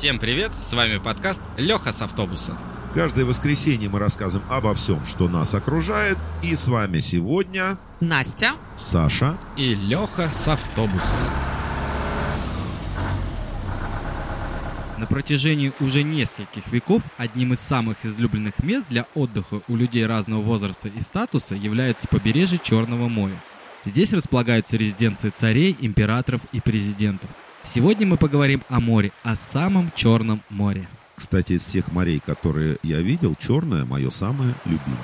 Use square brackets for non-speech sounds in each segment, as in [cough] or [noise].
Всем привет, с вами подкаст Леха с автобуса. Каждое воскресенье мы рассказываем обо всем, что нас окружает. И с вами сегодня Настя. Саша. И Леха с автобуса. На протяжении уже нескольких веков одним из самых излюбленных мест для отдыха у людей разного возраста и статуса является побережье Черного моря. Здесь располагаются резиденции царей, императоров и президентов. Сегодня мы поговорим о море, о самом Черном море. Кстати, из всех морей, которые я видел, Черное мое самое любимое.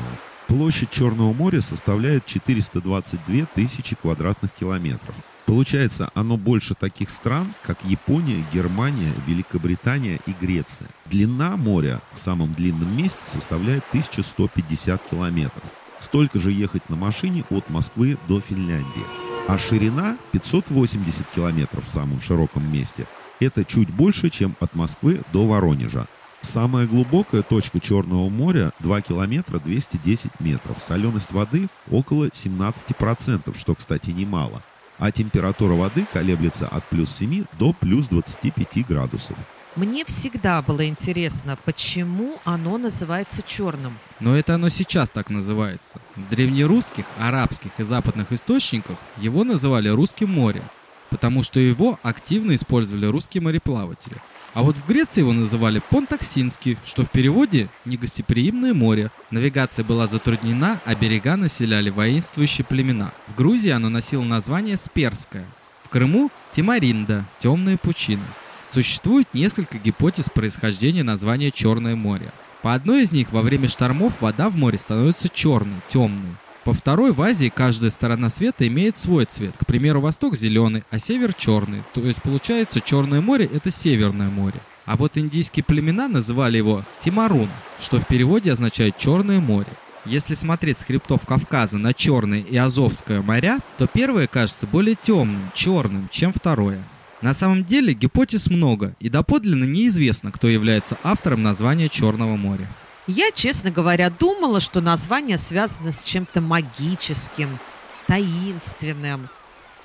Площадь Черного моря составляет 422 тысячи квадратных километров. Получается, оно больше таких стран, как Япония, Германия, Великобритания и Греция. Длина моря в самом длинном месте составляет 1150 километров. Столько же ехать на машине от Москвы до Финляндии. А ширина 580 километров в самом широком месте. Это чуть больше, чем от Москвы до Воронежа. Самая глубокая точка Черного моря 2 километра 210 метров. Соленость воды около 17%, что, кстати, немало а температура воды колеблется от плюс 7 до плюс 25 градусов. Мне всегда было интересно, почему оно называется черным. Но это оно сейчас так называется. В древнерусских, арабских и западных источниках его называли Русским морем, потому что его активно использовали русские мореплаватели – а вот в Греции его называли Понтаксинский, что в переводе «негостеприимное море». Навигация была затруднена, а берега населяли воинствующие племена. В Грузии оно носило название Сперское. В Крыму – Тимаринда, темная пучина. Существует несколько гипотез происхождения названия Черное море. По одной из них, во время штормов вода в море становится черной, темной. По второй, в Азии каждая сторона света имеет свой цвет. К примеру, восток зеленый, а север черный. То есть получается, Черное море это Северное море. А вот индийские племена называли его Тимарун, что в переводе означает Черное море. Если смотреть с хребтов Кавказа на Черное и Азовское моря, то первое кажется более темным, черным, чем второе. На самом деле гипотез много, и доподлинно неизвестно, кто является автором названия Черного моря. Я, честно говоря, думала, что название связано с чем-то магическим, таинственным.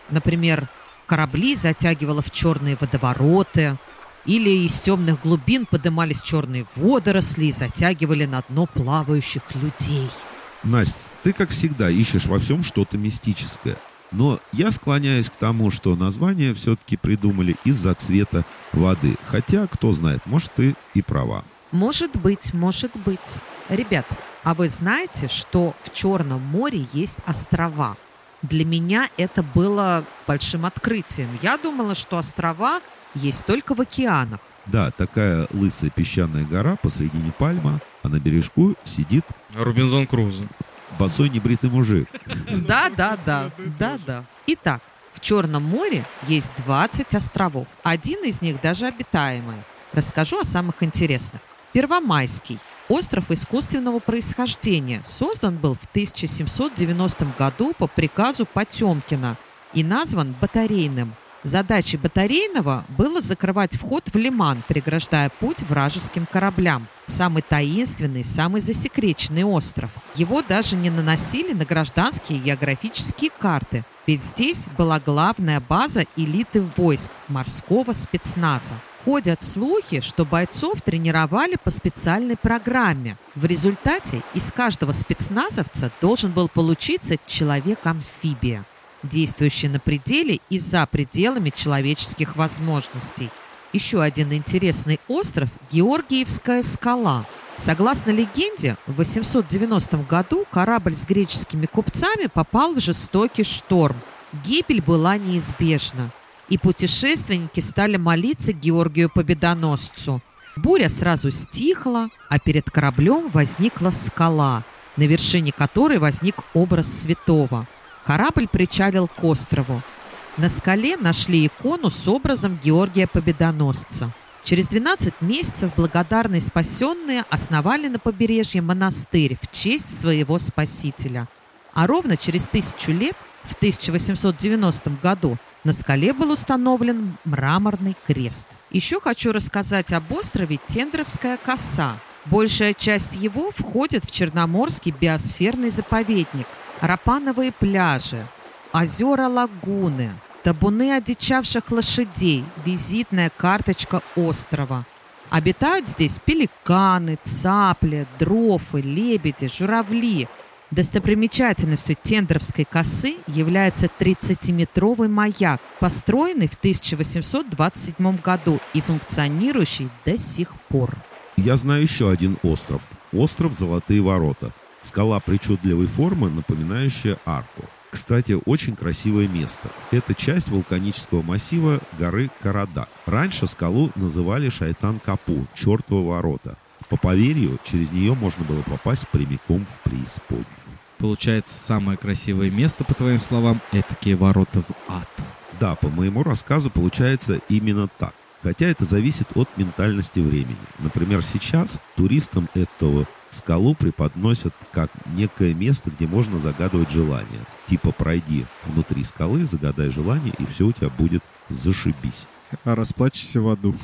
Например, корабли затягивало в черные водовороты, или из темных глубин подымались черные водоросли и затягивали на дно плавающих людей. Настя, ты, как всегда, ищешь во всем что-то мистическое. Но я склоняюсь к тому, что название все-таки придумали из-за цвета воды. Хотя, кто знает, может, ты и права. Может быть, может быть. Ребят, а вы знаете, что в Черном море есть острова? Для меня это было большим открытием. Я думала, что острова есть только в океанах. Да, такая лысая песчаная гора посредине пальма, а на бережку сидит... Рубинзон Крузо. Босой небритый мужик. Да, да, да, да, да. Итак, в Черном море есть 20 островов. Один из них даже обитаемый. Расскажу о самых интересных. Первомайский. Остров искусственного происхождения. Создан был в 1790 году по приказу Потемкина и назван Батарейным. Задачей Батарейного было закрывать вход в лиман, преграждая путь вражеским кораблям. Самый таинственный, самый засекреченный остров. Его даже не наносили на гражданские географические карты, ведь здесь была главная база элиты войск морского спецназа. Ходят слухи, что бойцов тренировали по специальной программе. В результате из каждого спецназовца должен был получиться человек-амфибия, действующий на пределе и за пределами человеческих возможностей. Еще один интересный остров – Георгиевская скала. Согласно легенде, в 890 году корабль с греческими купцами попал в жестокий шторм. Гибель была неизбежна и путешественники стали молиться Георгию Победоносцу. Буря сразу стихла, а перед кораблем возникла скала, на вершине которой возник образ святого. Корабль причалил к острову. На скале нашли икону с образом Георгия Победоносца. Через 12 месяцев благодарные спасенные основали на побережье монастырь в честь своего спасителя. А ровно через тысячу лет, в 1890 году, на скале был установлен мраморный крест. Еще хочу рассказать об острове Тендровская коса. Большая часть его входит в Черноморский биосферный заповедник. Рапановые пляжи, озера лагуны, табуны одичавших лошадей, визитная карточка острова. Обитают здесь пеликаны, цапли, дрофы, лебеди, журавли. Достопримечательностью Тендровской косы является 30-метровый маяк, построенный в 1827 году и функционирующий до сих пор. Я знаю еще один остров. Остров Золотые ворота. Скала причудливой формы, напоминающая арку. Кстати, очень красивое место. Это часть вулканического массива горы Карада. Раньше скалу называли Шайтан-Капу, чертово ворота. По поверью, через нее можно было попасть прямиком в преисподнюю. Получается, самое красивое место, по твоим словам, этакие ворота в ад. Да, по моему рассказу получается именно так. Хотя это зависит от ментальности времени. Например, сейчас туристам этого скалу преподносят как некое место, где можно загадывать желания. Типа пройди внутри скалы, загадай желание, и все у тебя будет зашибись. А расплачься в аду.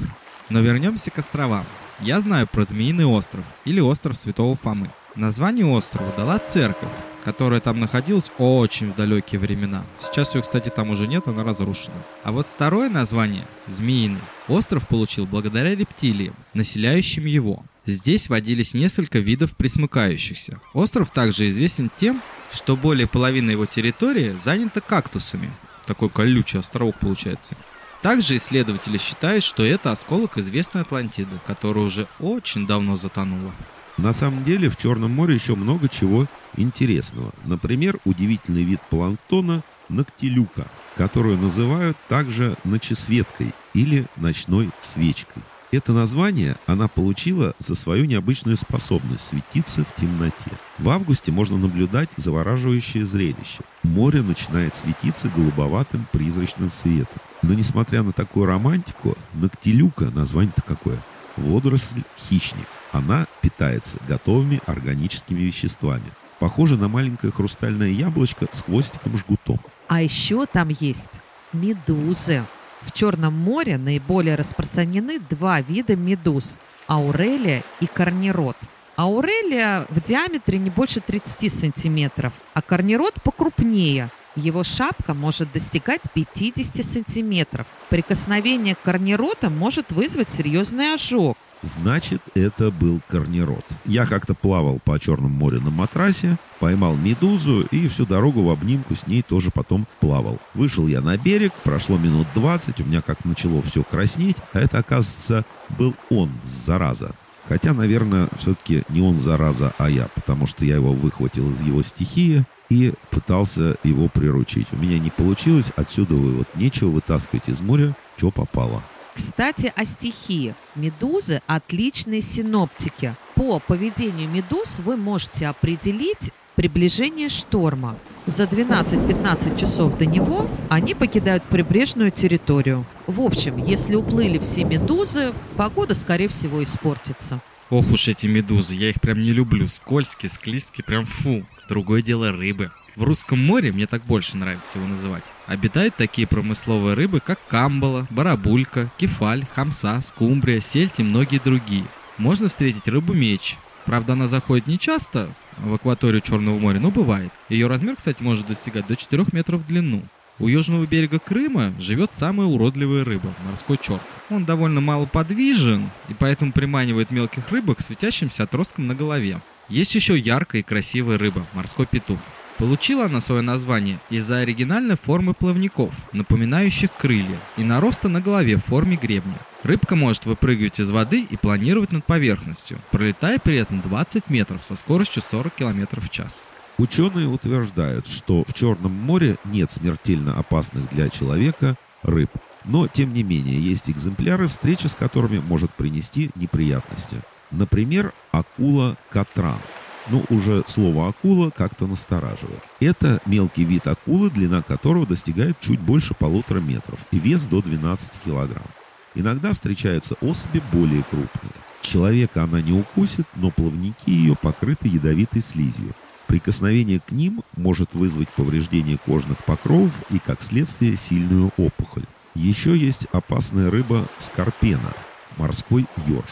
Но вернемся к островам. Я знаю про Змеиный остров или остров Святого Фомы. Название острову дала церковь, которая там находилась очень в далекие времена. Сейчас ее, кстати, там уже нет, она разрушена. А вот второе название, Змеиный, остров получил благодаря рептилиям, населяющим его. Здесь водились несколько видов присмыкающихся. Остров также известен тем, что более половины его территории занята кактусами. Такой колючий островок получается. Также исследователи считают, что это осколок известной Атлантиды, которая уже очень давно затонула. На самом деле в Черном море еще много чего интересного. Например, удивительный вид планктона ногтелюка, которую называют также ночесветкой или ночной свечкой. Это название она получила за свою необычную способность светиться в темноте. В августе можно наблюдать завораживающее зрелище. Море начинает светиться голубоватым призрачным светом. Но несмотря на такую романтику, ногтелюка, название-то какое, водоросль хищник. Она питается готовыми органическими веществами. Похоже на маленькое хрустальное яблочко с хвостиком-жгутом. А еще там есть медузы. В Черном море наиболее распространены два вида медуз – аурелия и корнирод. Аурелия в диаметре не больше 30 сантиметров, а корнирод покрупнее. Его шапка может достигать 50 сантиметров. Прикосновение к корниротам может вызвать серьезный ожог. Значит, это был корнирод. Я как-то плавал по Черному морю на матрасе, поймал медузу и всю дорогу в обнимку с ней тоже потом плавал. Вышел я на берег, прошло минут 20, у меня как начало все краснеть, а это, оказывается, был он, зараза. Хотя, наверное, все-таки не он зараза, а я, потому что я его выхватил из его стихии и пытался его приручить. У меня не получилось, отсюда вывод. Нечего вытаскивать из моря, что попало. Кстати, о стихии. Медузы – отличные синоптики. По поведению медуз вы можете определить приближение шторма. За 12-15 часов до него они покидают прибрежную территорию. В общем, если уплыли все медузы, погода, скорее всего, испортится. Ох уж эти медузы, я их прям не люблю. Скользкие, склизкие, прям фу. Другое дело рыбы. В русском море, мне так больше нравится его называть, обитают такие промысловые рыбы, как камбала, барабулька, кефаль, хамса, скумбрия, сельдь и многие другие. Можно встретить рыбу-меч. Правда, она заходит не часто в акваторию Черного моря, но бывает. Ее размер, кстати, может достигать до 4 метров в длину. У южного берега Крыма живет самая уродливая рыба – морской черт. Он довольно мало подвижен и поэтому приманивает мелких рыбок светящимся отростком на голове. Есть еще яркая и красивая рыба – морской петух. Получила она свое название из-за оригинальной формы плавников, напоминающих крылья, и нароста на голове в форме гребня. Рыбка может выпрыгивать из воды и планировать над поверхностью, пролетая при этом 20 метров со скоростью 40 км в час. Ученые утверждают, что в Черном море нет смертельно опасных для человека рыб. Но, тем не менее, есть экземпляры, встреча с которыми может принести неприятности. Например, акула-катран – но уже слово «акула» как-то настораживает. Это мелкий вид акулы, длина которого достигает чуть больше полутора метров и вес до 12 килограмм. Иногда встречаются особи более крупные. Человека она не укусит, но плавники ее покрыты ядовитой слизью. Прикосновение к ним может вызвать повреждение кожных покровов и, как следствие, сильную опухоль. Еще есть опасная рыба скорпена – морской ёрш.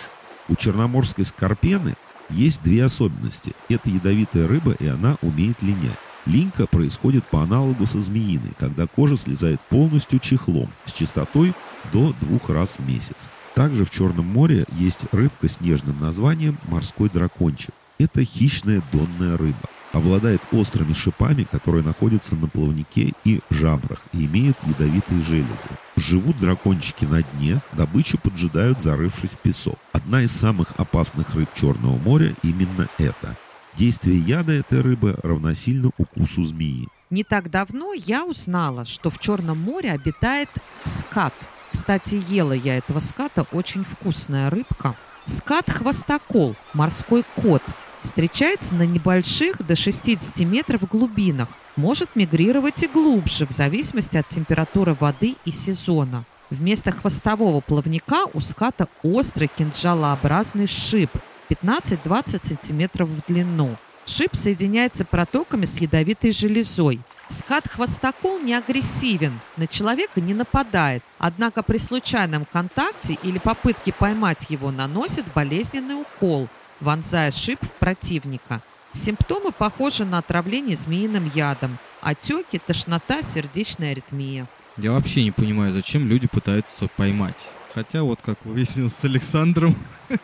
У черноморской скорпены есть две особенности. Это ядовитая рыба, и она умеет линять. Линька происходит по аналогу со змеиной, когда кожа слезает полностью чехлом с частотой до двух раз в месяц. Также в Черном море есть рыбка с нежным названием морской дракончик. Это хищная донная рыба. Обладает острыми шипами, которые находятся на плавнике и жабрах и имеют ядовитые железы. Живут дракончики на дне, добычу поджидают, зарывшись в песок. Одна из самых опасных рыб Черного моря именно это. Действие яда этой рыбы равносильно укусу змеи. Не так давно я узнала, что в Черном море обитает скат. Кстати, ела я этого ската, очень вкусная рыбка. Скат-хвостокол, морской кот, встречается на небольших до 60 метров глубинах. Может мигрировать и глубже, в зависимости от температуры воды и сезона. Вместо хвостового плавника у ската острый кинжалообразный шип 15-20 см в длину. Шип соединяется протоками с ядовитой железой. Скат-хвостокол не агрессивен, на человека не нападает, однако при случайном контакте или попытке поймать его наносит болезненный укол, вонзая шип в противника. Симптомы похожи на отравление змеиным ядом, отеки, тошнота, сердечная аритмия. Я вообще не понимаю, зачем люди пытаются поймать. Хотя вот как выяснилось с Александром, [laughs]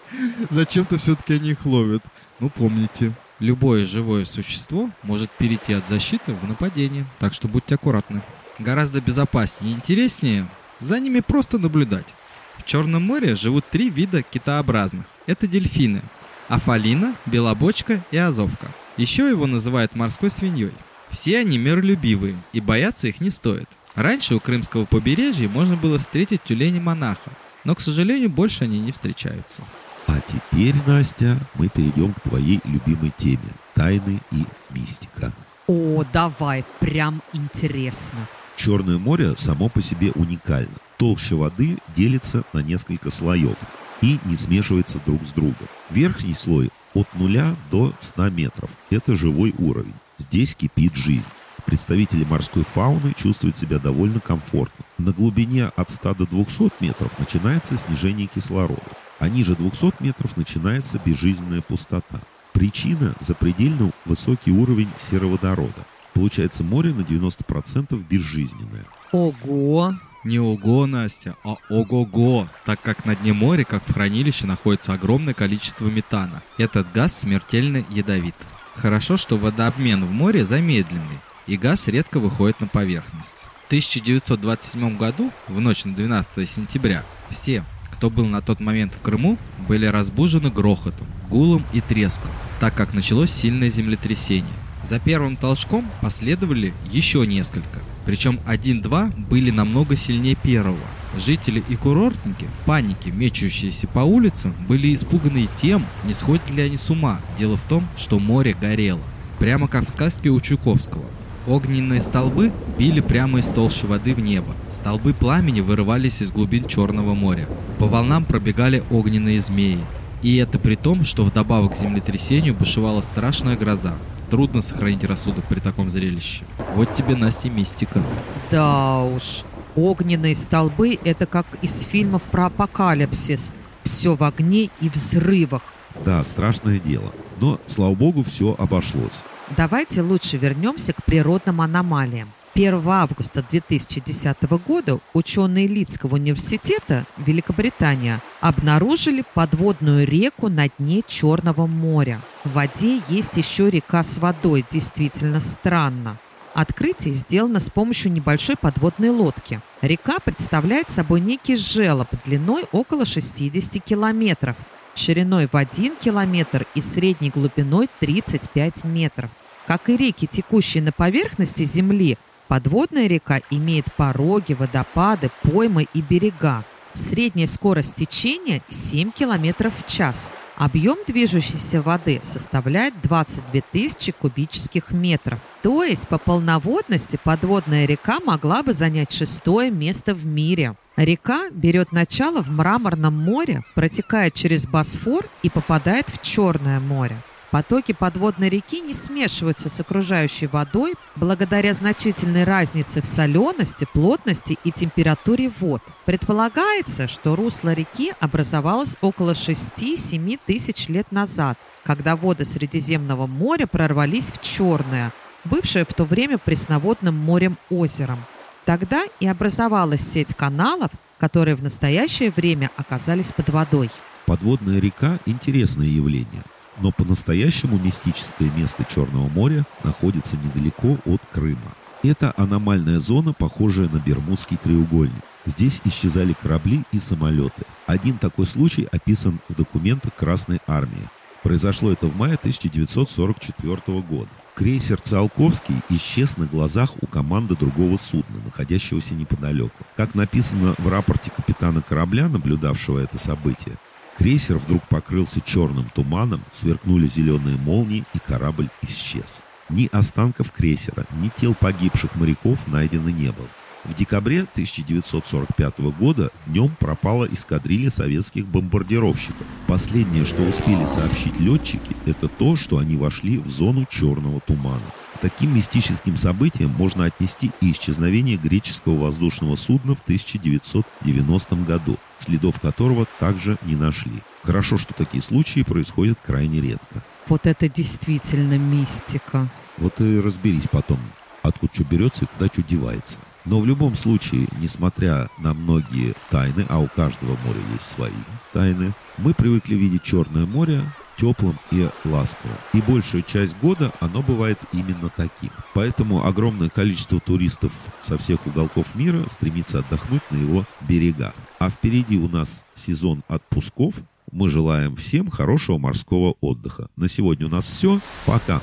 зачем-то все-таки они их ловят. Ну, помните, любое живое существо может перейти от защиты в нападение, так что будьте аккуратны. Гораздо безопаснее и интереснее за ними просто наблюдать. В Черном море живут три вида китообразных. Это дельфины – Афалина, Белобочка и Азовка. Еще его называют морской свиньей. Все они миролюбивые, и бояться их не стоит. Раньше у крымского побережья можно было встретить тюлени-монаха, но, к сожалению, больше они не встречаются. А теперь, Настя, мы перейдем к твоей любимой теме – тайны и мистика. О, давай, прям интересно. Черное море само по себе уникально. Толща воды делится на несколько слоев и не смешивается друг с другом. Верхний слой от 0 до 100 метров. Это живой уровень. Здесь кипит жизнь. Представители морской фауны чувствуют себя довольно комфортно. На глубине от 100 до 200 метров начинается снижение кислорода, а ниже 200 метров начинается безжизненная пустота. Причина – запредельно высокий уровень сероводорода. Получается море на 90% безжизненное. Ого! Не ого, Настя, а ого-го, так как на дне моря, как в хранилище, находится огромное количество метана. Этот газ смертельно ядовит. Хорошо, что водообмен в море замедленный, и газ редко выходит на поверхность. В 1927 году, в ночь на 12 сентября, все, кто был на тот момент в Крыму, были разбужены грохотом, гулом и треском, так как началось сильное землетрясение. За первым толчком последовали еще несколько. Причем один-два были намного сильнее первого. Жители и курортники в панике, мечущиеся по улицам, были испуганы тем, не сходят ли они с ума. Дело в том, что море горело. Прямо как в сказке у Чуковского. Огненные столбы били прямо из толщи воды в небо. Столбы пламени вырывались из глубин Черного моря. По волнам пробегали огненные змеи. И это при том, что вдобавок к землетрясению бушевала страшная гроза. Трудно сохранить рассудок при таком зрелище. Вот тебе, Настя, мистика. Да уж. Огненные столбы — это как из фильмов про апокалипсис. Все в огне и взрывах. Да, страшное дело. Но, слава богу, все обошлось. Давайте лучше вернемся к природным аномалиям. 1 августа 2010 года ученые Лидского университета Великобритания обнаружили подводную реку на дне Черного моря. В воде есть еще река с водой, действительно странно. Открытие сделано с помощью небольшой подводной лодки. Река представляет собой некий желоб длиной около 60 километров, шириной в 1 километр и средней глубиной 35 метров. Как и реки, текущие на поверхности Земли, Подводная река имеет пороги, водопады, поймы и берега. Средняя скорость течения 7 км в час. Объем движущейся воды составляет 22 тысячи кубических метров. То есть по полноводности подводная река могла бы занять шестое место в мире. Река берет начало в Мраморном море, протекает через Босфор и попадает в Черное море. Потоки подводной реки не смешиваются с окружающей водой благодаря значительной разнице в солености, плотности и температуре вод. Предполагается, что русло реки образовалось около 6-7 тысяч лет назад, когда воды Средиземного моря прорвались в Черное, бывшее в то время пресноводным морем-озером. Тогда и образовалась сеть каналов, которые в настоящее время оказались под водой. Подводная река – интересное явление, но по-настоящему мистическое место Черного моря находится недалеко от Крыма. Это аномальная зона, похожая на Бермудский треугольник. Здесь исчезали корабли и самолеты. Один такой случай описан в документах Красной Армии. Произошло это в мае 1944 года. Крейсер «Циолковский» исчез на глазах у команды другого судна, находящегося неподалеку. Как написано в рапорте капитана корабля, наблюдавшего это событие, крейсер вдруг покрылся черным туманом, сверкнули зеленые молнии и корабль исчез. Ни останков крейсера, ни тел погибших моряков найдено не было. В декабре 1945 года днем пропала эскадрилья советских бомбардировщиков. Последнее, что успели сообщить летчики, это то, что они вошли в зону черного тумана. Таким мистическим событием можно отнести и исчезновение греческого воздушного судна в 1990 году, следов которого также не нашли. Хорошо, что такие случаи происходят крайне редко. Вот это действительно мистика. Вот и разберись потом, откуда что берется и куда что девается. Но в любом случае, несмотря на многие тайны, а у каждого моря есть свои тайны, мы привыкли видеть Черное море теплым и ласковым. И большую часть года оно бывает именно таким. Поэтому огромное количество туристов со всех уголков мира стремится отдохнуть на его берегах. А впереди у нас сезон отпусков. Мы желаем всем хорошего морского отдыха. На сегодня у нас все. Пока.